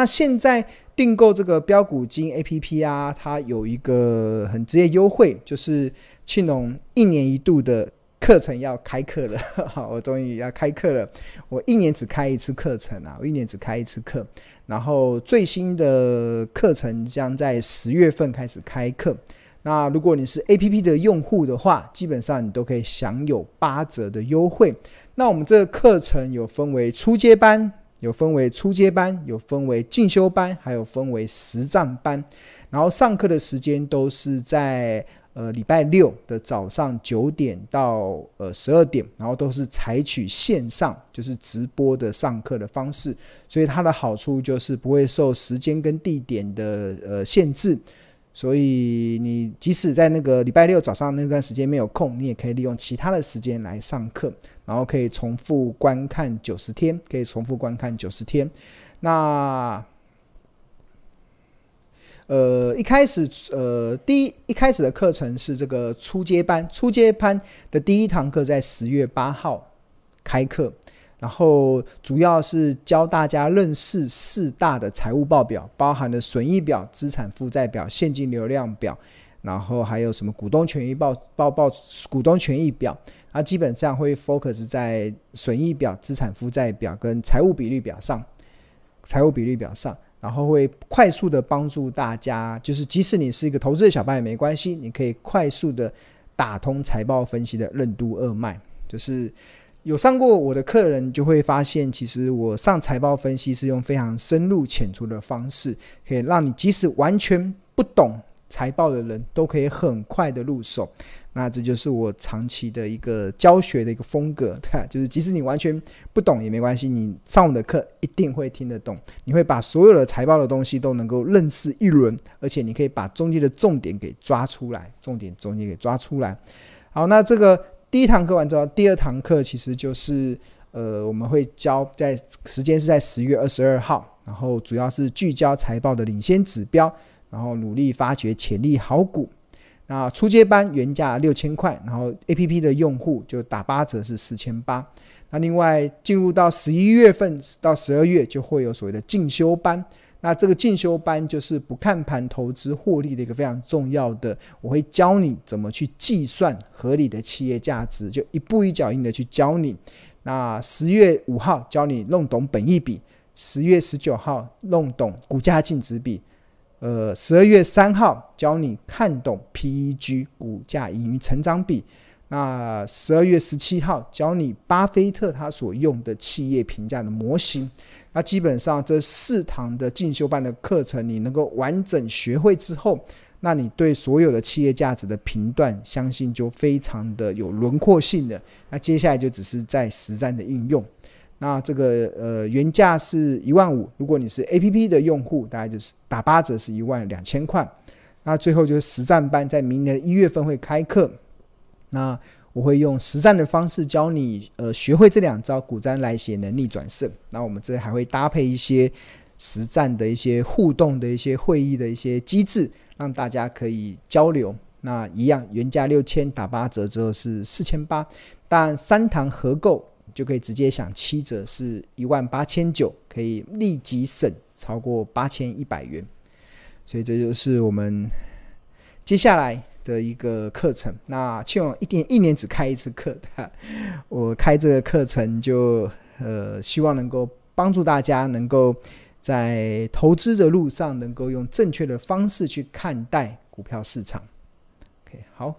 那现在订购这个标股金 APP 啊，它有一个很直接优惠，就是庆农一年一度的课程要开课了。好，我终于要开课了。我一年只开一次课程啊，我一年只开一次课。然后最新的课程将在十月份开始开课。那如果你是 APP 的用户的话，基本上你都可以享有八折的优惠。那我们这个课程有分为初阶班。有分为初阶班，有分为进修班，还有分为实战班。然后上课的时间都是在呃礼拜六的早上九点到呃十二点，然后都是采取线上，就是直播的上课的方式。所以它的好处就是不会受时间跟地点的呃限制。所以你即使在那个礼拜六早上那段时间没有空，你也可以利用其他的时间来上课，然后可以重复观看九十天，可以重复观看九十天。那呃一开始呃第一一开始的课程是这个初阶班，初阶班的第一堂课在十月八号开课。然后主要是教大家认识四大的财务报表，包含了损益表、资产负债表、现金流量表，然后还有什么股东权益报报报股东权益表。它基本上会 focus 在损益表、资产负债表跟财务比率表上，财务比率表上，然后会快速的帮助大家，就是即使你是一个投资的小白也没关系，你可以快速的打通财报分析的任督二脉，就是。有上过我的客人就会发现，其实我上财报分析是用非常深入浅出的方式，可以让你即使完全不懂财报的人都可以很快的入手。那这就是我长期的一个教学的一个风格，对，就是即使你完全不懂也没关系，你上我的课一定会听得懂，你会把所有的财报的东西都能够认识一轮，而且你可以把中间的重点给抓出来，重点中间给抓出来。好，那这个。第一堂课完之后，第二堂课其实就是，呃，我们会教在时间是在十月二十二号，然后主要是聚焦财报的领先指标，然后努力发掘潜力好股。那初阶班原价六千块，然后 APP 的用户就打八折是四千八。那另外进入到十一月份到十二月就会有所谓的进修班。那这个进修班就是不看盘投资获利的一个非常重要的，我会教你怎么去计算合理的企业价值，就一步一脚印的去教你。那十月五号教你弄懂本益比，十月十九号弄懂股价净值比，呃，十二月三号教你看懂 PEG 股价盈余成长比，那十二月十七号教你巴菲特他所用的企业评价的模型。那基本上这四堂的进修班的课程，你能够完整学会之后，那你对所有的企业价值的评断，相信就非常的有轮廓性的。那接下来就只是在实战的应用。那这个呃原价是一万五，如果你是 APP 的用户，大概就是打八折是一万两千块。那最后就是实战班，在明年一月份会开课。那我会用实战的方式教你，呃，学会这两招股灾来写能力转胜。那我们这还会搭配一些实战的一些互动的一些会议的一些机制，让大家可以交流。那一样原价六千打八折之后是四千八，但三堂合购就可以直接享七折，是一万八千九，可以立即省超过八千一百元。所以这就是我们接下来。的一个课程，那庆农一年一年只开一次课的，我开这个课程就呃，希望能够帮助大家能够在投资的路上能够用正确的方式去看待股票市场。OK，好，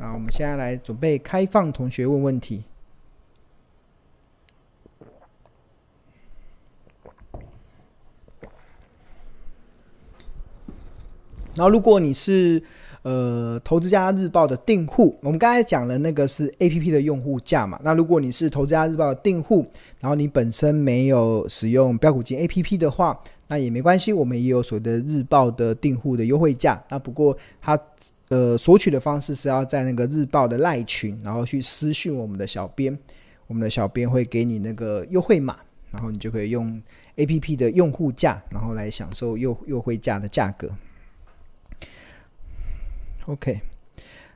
那我们现在来准备开放同学问问题。然后，如果你是呃投资家日报的订户，我们刚才讲了那个是 APP 的用户价嘛。那如果你是投资家日报的订户，然后你本身没有使用标股金 APP 的话，那也没关系，我们也有所谓的日报的订户的优惠价。那不过它呃索取的方式是要在那个日报的赖群，然后去私讯我们的小编，我们的小编会给你那个优惠码，然后你就可以用 APP 的用户价，然后来享受优优惠价的价格。OK，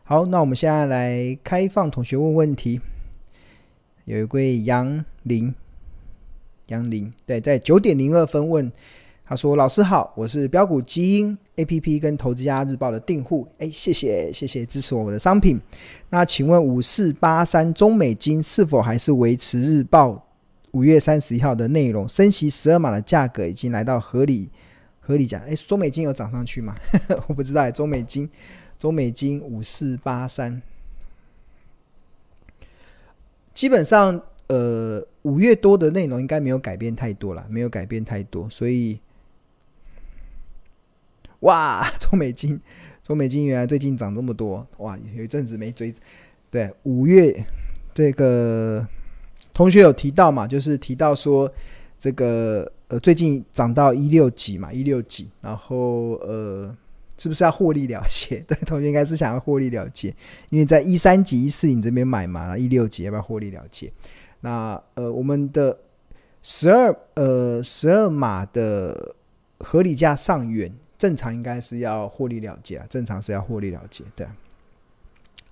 好，那我们现在来开放同学问问题。有一位杨林，杨林对，在九点零二分问，他说：“老师好，我是标股基因 APP 跟投资家日报的订户，哎，谢谢谢谢支持我们的商品。那请问五四八三中美金是否还是维持日报五月三十一号的内容？升息十二码的价格已经来到合理合理价？哎，中美金有涨上去吗？我不知道，中美金中美金五四八三。”基本上，呃，五月多的内容应该没有改变太多了，没有改变太多，所以，哇，中美金，中美金原来最近涨这么多，哇，有一阵子没追。对，五月这个同学有提到嘛，就是提到说这个呃最近涨到一六几嘛，一六几，然后呃。是不是要获利了结？对，同学应该是想要获利了结，因为在一三级、一四你这边买嘛，一六级要不要获利了结？那呃，我们的十二呃十二码的合理价上缘，正常应该是要获利了结啊，正常是要获利了结。对，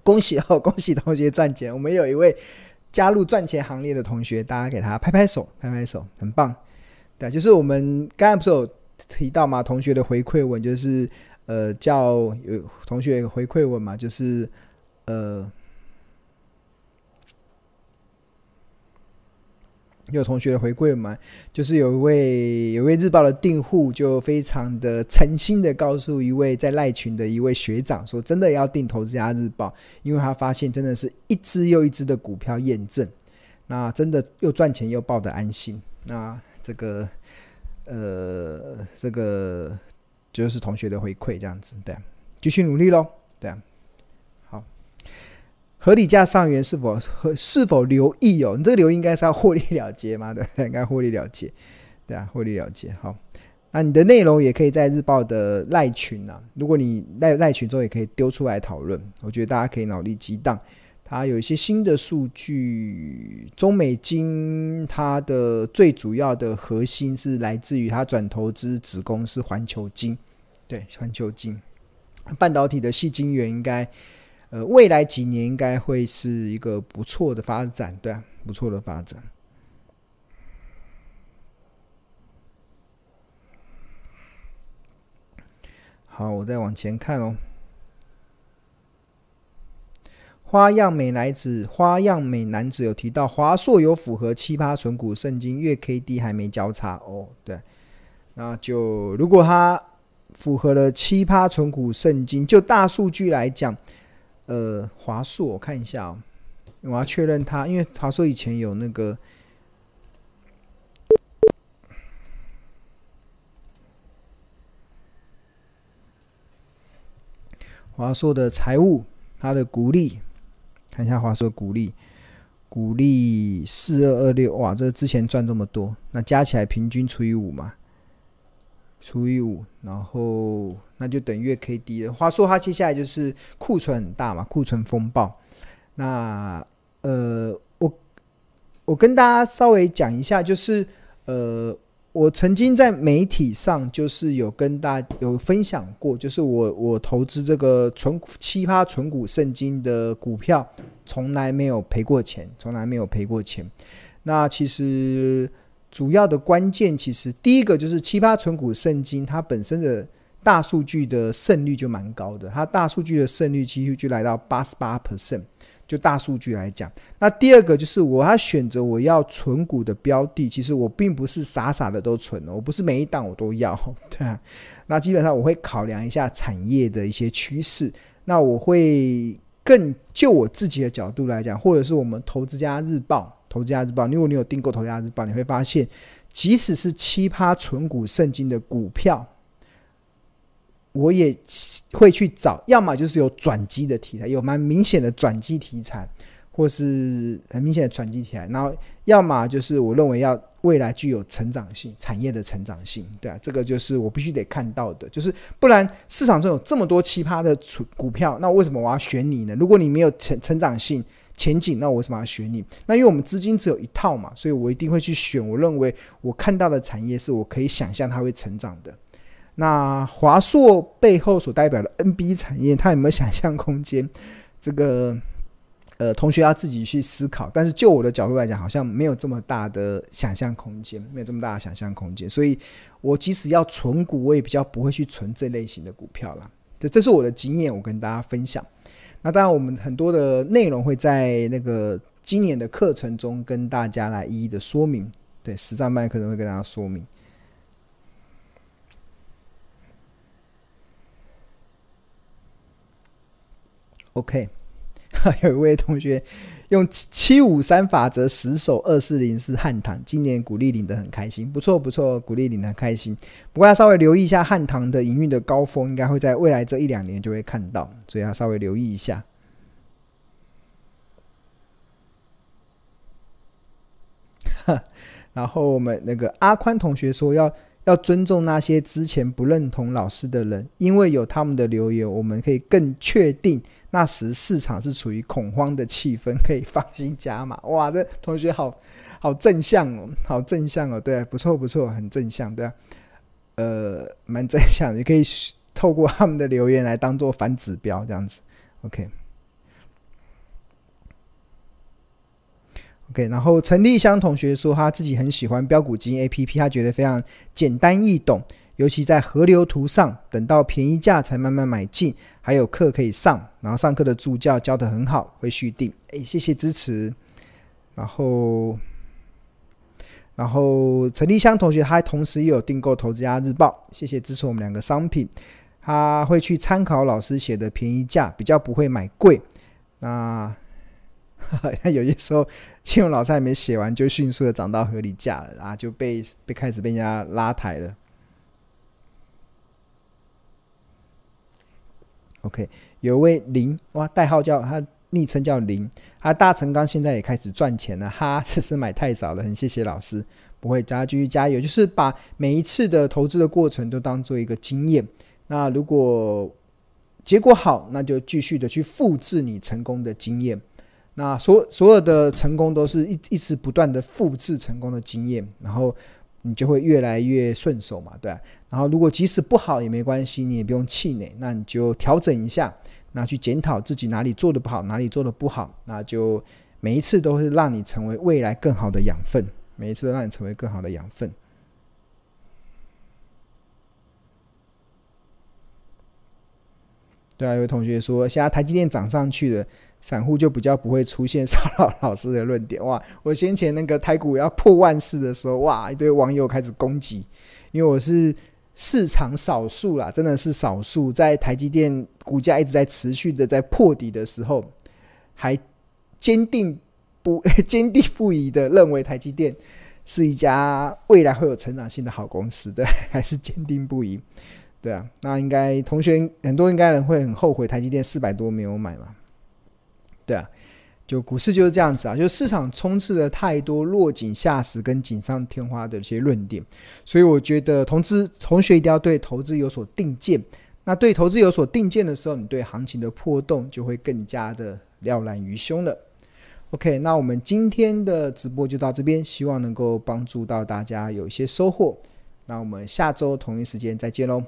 恭喜哦，恭喜同学赚钱！我们有一位加入赚钱行列的同学，大家给他拍拍手，拍拍手，很棒。对，就是我们刚才不是有提到嘛？同学的回馈文就是。呃，叫有同学回馈我嘛，就是呃，有同学回馈嘛，就是有一位有一位日报的订户，就非常的诚心的告诉一位在赖群的一位学长说，真的要订投资家日报，因为他发现真的是一只又一只的股票验证，那真的又赚钱又抱得安心，那这个呃，这个。就是同学的回馈这样子，对，继续努力喽，对啊，好，合理价上元是否和是否留意哦？你这个留意应该是要获利了结吗？对，应该获利了结，对啊，获利了结。好，那你的内容也可以在日报的赖群啊，如果你赖赖群中也可以丢出来讨论，我觉得大家可以脑力激荡。它有一些新的数据，中美金它的最主要的核心是来自于它转投资子公司环球金。对，环球晶半导体的矽晶圆应该，呃，未来几年应该会是一个不错的发展，对，不错的发展。好，我再往前看哦。花样美男子，花样美男子有提到华硕有符合七八存股圣经月 K D 还没交叉哦，对，那就如果它。符合了奇葩存股圣经，就大数据来讲，呃，华硕我看一下哦，我要确认它，因为华硕以前有那个华硕的财务，它的股利，看一下华硕股利，股利四二二六，哇，这之前赚这么多，那加起来平均除以五嘛。除以五，然后那就等于月 K D 了。话说它接下来就是库存很大嘛，库存风暴。那呃，我我跟大家稍微讲一下，就是呃，我曾经在媒体上就是有跟大家有分享过，就是我我投资这个纯奇葩纯股圣经的股票，从来没有赔过钱，从来没有赔过钱。那其实。主要的关键其实第一个就是奇葩存股圣经，它本身的大数据的胜率就蛮高的，它大数据的胜率几乎就来到八十八 percent，就大数据来讲。那第二个就是我要选择我要存股的标的，其实我并不是傻傻的都存了，我不是每一档我都要，对啊。那基本上我会考量一下产业的一些趋势，那我会更就我自己的角度来讲，或者是我们投资家日报。投资家日报，如果你有订购投资家日报，你会发现，即使是奇葩存股圣经的股票，我也会去找，要么就是有转机的题材，有蛮明显的转机题材，或是很明显的转机题材，然后要么就是我认为要未来具有成长性产业的成长性，对啊，这个就是我必须得看到的，就是不然市场上有这么多奇葩的股票，那为什么我要选你呢？如果你没有成成长性，前景，那我为什么要选你？那因为我们资金只有一套嘛，所以我一定会去选我认为我看到的产业是我可以想象它会成长的。那华硕背后所代表的 NB 产业，它有没有想象空间？这个呃，同学要自己去思考。但是就我的角度来讲，好像没有这么大的想象空间，没有这么大的想象空间。所以，我即使要存股，我也比较不会去存这类型的股票了。这这是我的经验，我跟大家分享。那当然，我们很多的内容会在那个今年的课程中跟大家来一一的说明。对，实战班可能会跟大家说明。OK，有一位同学用七五三法则十手二四零四汉唐，今年股利领的很开心，不错不错，股利领的很开心。不过要稍微留意一下汉唐的营运的高峰，应该会在未来这一两年就会看到，所以要稍微留意一下。然后我们那个阿宽同学说要。要尊重那些之前不认同老师的人，因为有他们的留言，我们可以更确定那时市场是处于恐慌的气氛，可以放心加码。哇，这同学好好正向哦，好正向哦，对啊，不错不错，很正向，对啊，呃，蛮正向的，也可以透过他们的留言来当做反指标，这样子，OK。OK，然后陈立香同学说他自己很喜欢标股基因 APP，他觉得非常简单易懂，尤其在河流图上，等到便宜价才慢慢买进，还有课可以上，然后上课的助教教的很好，会续订。哎，谢谢支持。然后，然后陈立香同学他同时也有订购《投资家日报》，谢谢支持我们两个商品。他会去参考老师写的便宜价，比较不会买贵。那。有些时候，金融老师还没写完，就迅速的涨到合理价了，然后就被被开始被人家拉抬了。OK，有位林哇，代号叫他昵称叫林，他大成刚现在也开始赚钱了，哈，这是买太早了，很谢谢老师，不会，大家继续加油，就是把每一次的投资的过程都当做一个经验，那如果结果好，那就继续的去复制你成功的经验。那所所有的成功都是一一直不断的复制成功的经验，然后你就会越来越顺手嘛，对。然后如果即使不好也没关系，你也不用气馁，那你就调整一下，那去检讨自己哪里做的不好，哪里做的不好，那就每一次都是让你成为未来更好的养分，每一次都让你成为更好的养分。对啊，有位同学说，现在台积电涨上去了。散户就比较不会出现骚扰老师的论点哇！我先前那个台股要破万四的时候，哇，一堆网友开始攻击，因为我是市场少数啦，真的是少数，在台积电股价一直在持续的在破底的时候，还坚定不 坚定不移的认为台积电是一家未来会有成长性的好公司，对，还是坚定不移，对啊，那应该同学很多应该人会很后悔台积电四百多没有买嘛。对啊，就股市就是这样子啊，就市场充斥了太多落井下石跟锦上添花的一些论点，所以我觉得同资同学一定要对投资有所定见。那对投资有所定见的时候，你对行情的波动就会更加的了然于胸了。OK，那我们今天的直播就到这边，希望能够帮助到大家有一些收获。那我们下周同一时间再见喽。